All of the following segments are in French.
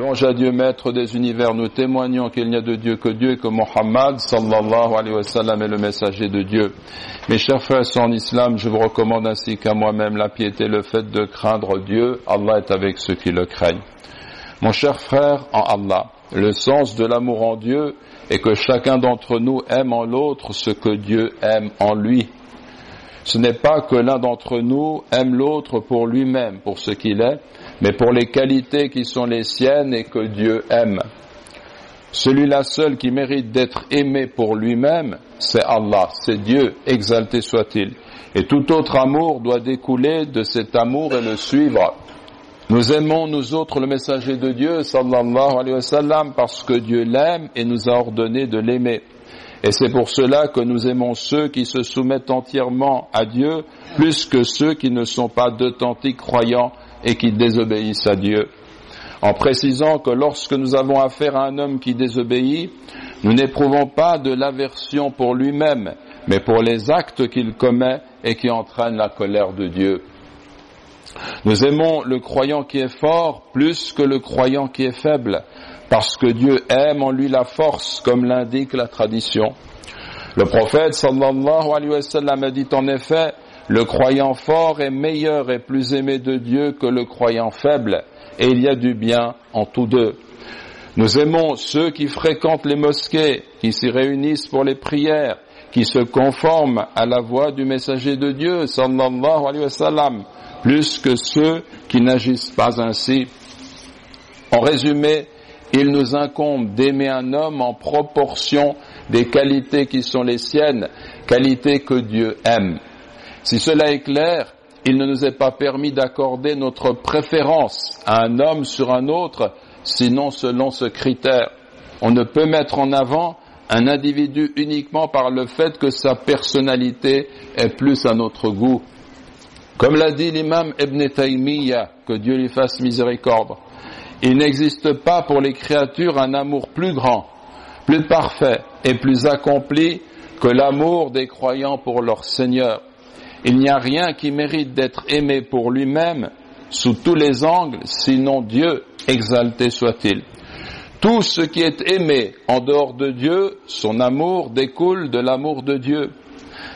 Louange à Dieu, maître des univers, nous témoignons qu'il n'y a de Dieu que Dieu et que Mohammed sallallahu alayhi wa sallam est le messager de Dieu. Mes chers frères en islam, je vous recommande ainsi qu'à moi-même la piété, le fait de craindre Dieu. Allah est avec ceux qui le craignent. Mon cher frère en Allah, le sens de l'amour en Dieu est que chacun d'entre nous aime en l'autre ce que Dieu aime en lui. Ce n'est pas que l'un d'entre nous aime l'autre pour lui-même, pour ce qu'il est, mais pour les qualités qui sont les siennes et que Dieu aime. Celui-là seul qui mérite d'être aimé pour lui-même, c'est Allah, c'est Dieu, exalté soit-il. Et tout autre amour doit découler de cet amour et le suivre. Nous aimons nous autres le messager de Dieu, sallallahu alayhi wa sallam, parce que Dieu l'aime et nous a ordonné de l'aimer. Et c'est pour cela que nous aimons ceux qui se soumettent entièrement à Dieu plus que ceux qui ne sont pas d'authentiques croyants et qui désobéissent à Dieu. En précisant que lorsque nous avons affaire à un homme qui désobéit, nous n'éprouvons pas de l'aversion pour lui-même, mais pour les actes qu'il commet et qui entraînent la colère de Dieu. Nous aimons le croyant qui est fort plus que le croyant qui est faible, parce que Dieu aime en lui la force, comme l'indique la tradition. Le prophète sallallahu alayhi wa sallam a dit en effet, le croyant fort est meilleur et plus aimé de Dieu que le croyant faible, et il y a du bien en tous deux. Nous aimons ceux qui fréquentent les mosquées, qui s'y réunissent pour les prières, qui se conforment à la voix du messager de Dieu, sallallahu alayhi wa sallam, plus que ceux qui n'agissent pas ainsi. En résumé, il nous incombe d'aimer un homme en proportion des qualités qui sont les siennes, qualités que Dieu aime. Si cela est clair, il ne nous est pas permis d'accorder notre préférence à un homme sur un autre, sinon selon ce critère. On ne peut mettre en avant un individu uniquement par le fait que sa personnalité est plus à notre goût. Comme l'a dit l'imam Ibn Taymiyyah, que Dieu lui fasse miséricorde, il n'existe pas pour les créatures un amour plus grand, plus parfait et plus accompli que l'amour des croyants pour leur Seigneur. Il n'y a rien qui mérite d'être aimé pour lui-même sous tous les angles, sinon Dieu, exalté soit-il. Tout ce qui est aimé en dehors de Dieu, son amour découle de l'amour de Dieu.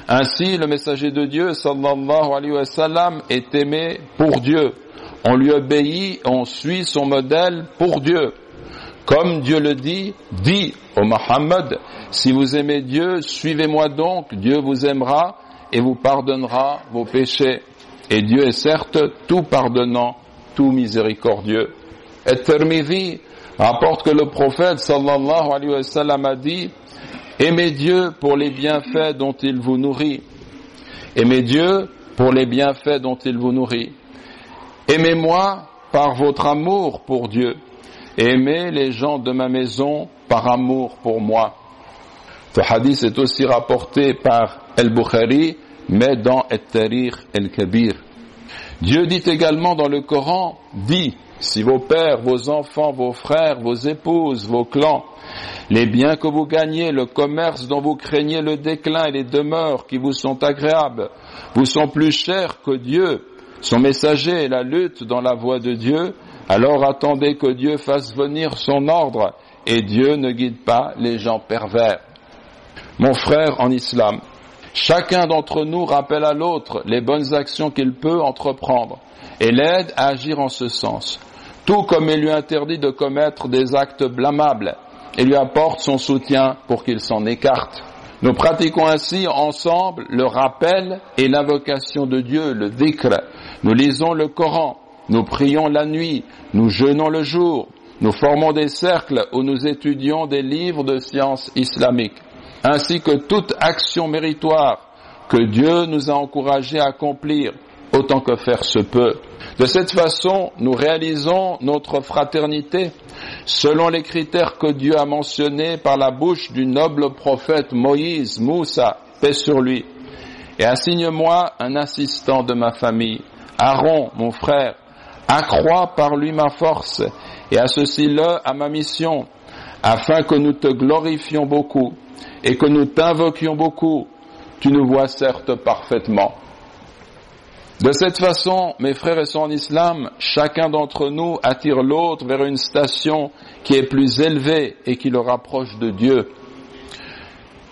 Ainsi, le messager de Dieu, sallallahu alayhi wa sallam, est aimé pour Dieu on lui obéit, on suit son modèle pour Dieu. Comme Dieu le dit, dit au Mohammed, si vous aimez Dieu, suivez-moi donc, Dieu vous aimera et vous pardonnera vos péchés. Et Dieu est certes tout pardonnant, tout miséricordieux. Et Tirmidhi rapporte que le prophète sallallahu alayhi wa sallam a dit, aimez Dieu pour les bienfaits dont il vous nourrit. Aimez Dieu pour les bienfaits dont il vous nourrit. Aimez-moi par votre amour pour Dieu. aimez les gens de ma maison par amour pour moi. Ce hadith est aussi rapporté par El-Bukhari, mais dans El-Tarikh El-Kabir. Dieu dit également dans le Coran, dit, si vos pères, vos enfants, vos frères, vos épouses, vos clans, les biens que vous gagnez, le commerce dont vous craignez le déclin et les demeures qui vous sont agréables, vous sont plus chers que Dieu, son messager est la lutte dans la voie de Dieu, alors attendez que Dieu fasse venir son ordre et Dieu ne guide pas les gens pervers. Mon frère en islam, chacun d'entre nous rappelle à l'autre les bonnes actions qu'il peut entreprendre et l'aide à agir en ce sens, tout comme il lui interdit de commettre des actes blâmables et lui apporte son soutien pour qu'il s'en écarte. Nous pratiquons ainsi ensemble le rappel et l'invocation de Dieu, le dhikr, nous lisons le Coran, nous prions la nuit, nous jeûnons le jour, nous formons des cercles où nous étudions des livres de sciences islamiques, ainsi que toute action méritoire que Dieu nous a encouragés à accomplir autant que faire se peut. De cette façon, nous réalisons notre fraternité selon les critères que Dieu a mentionnés par la bouche du noble prophète Moïse, Moussa, paix sur lui. Et assigne-moi un assistant de ma famille Aaron, mon frère, accrois par lui ma force et associe-le à ma mission, afin que nous te glorifions beaucoup et que nous t'invoquions beaucoup. Tu nous vois certes parfaitement. De cette façon, mes frères et sœurs en islam, chacun d'entre nous attire l'autre vers une station qui est plus élevée et qui le rapproche de Dieu.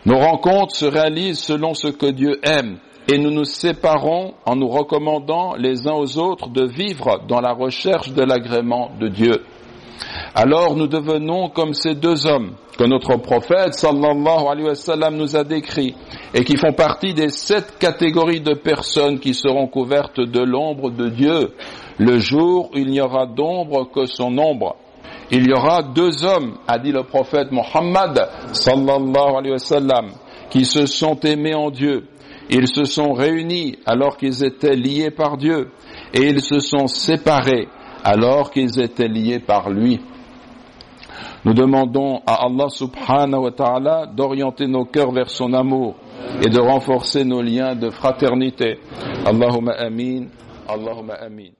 Nos rencontres se réalisent selon ce que Dieu aime et nous nous séparons en nous recommandant les uns aux autres de vivre dans la recherche de l'agrément de Dieu. Alors nous devenons comme ces deux hommes que notre prophète sallallahu alayhi wa nous a décrits et qui font partie des sept catégories de personnes qui seront couvertes de l'ombre de Dieu le jour il n'y aura d'ombre que son ombre. Il y aura deux hommes, a dit le prophète Mohammed sallallahu alayhi wa sallam, qui se sont aimés en Dieu. Ils se sont réunis alors qu'ils étaient liés par Dieu et ils se sont séparés alors qu'ils étaient liés par lui. Nous demandons à Allah subhanahu wa ta'ala d'orienter nos cœurs vers son amour et de renforcer nos liens de fraternité. Allahumma amin, Allahumma amin.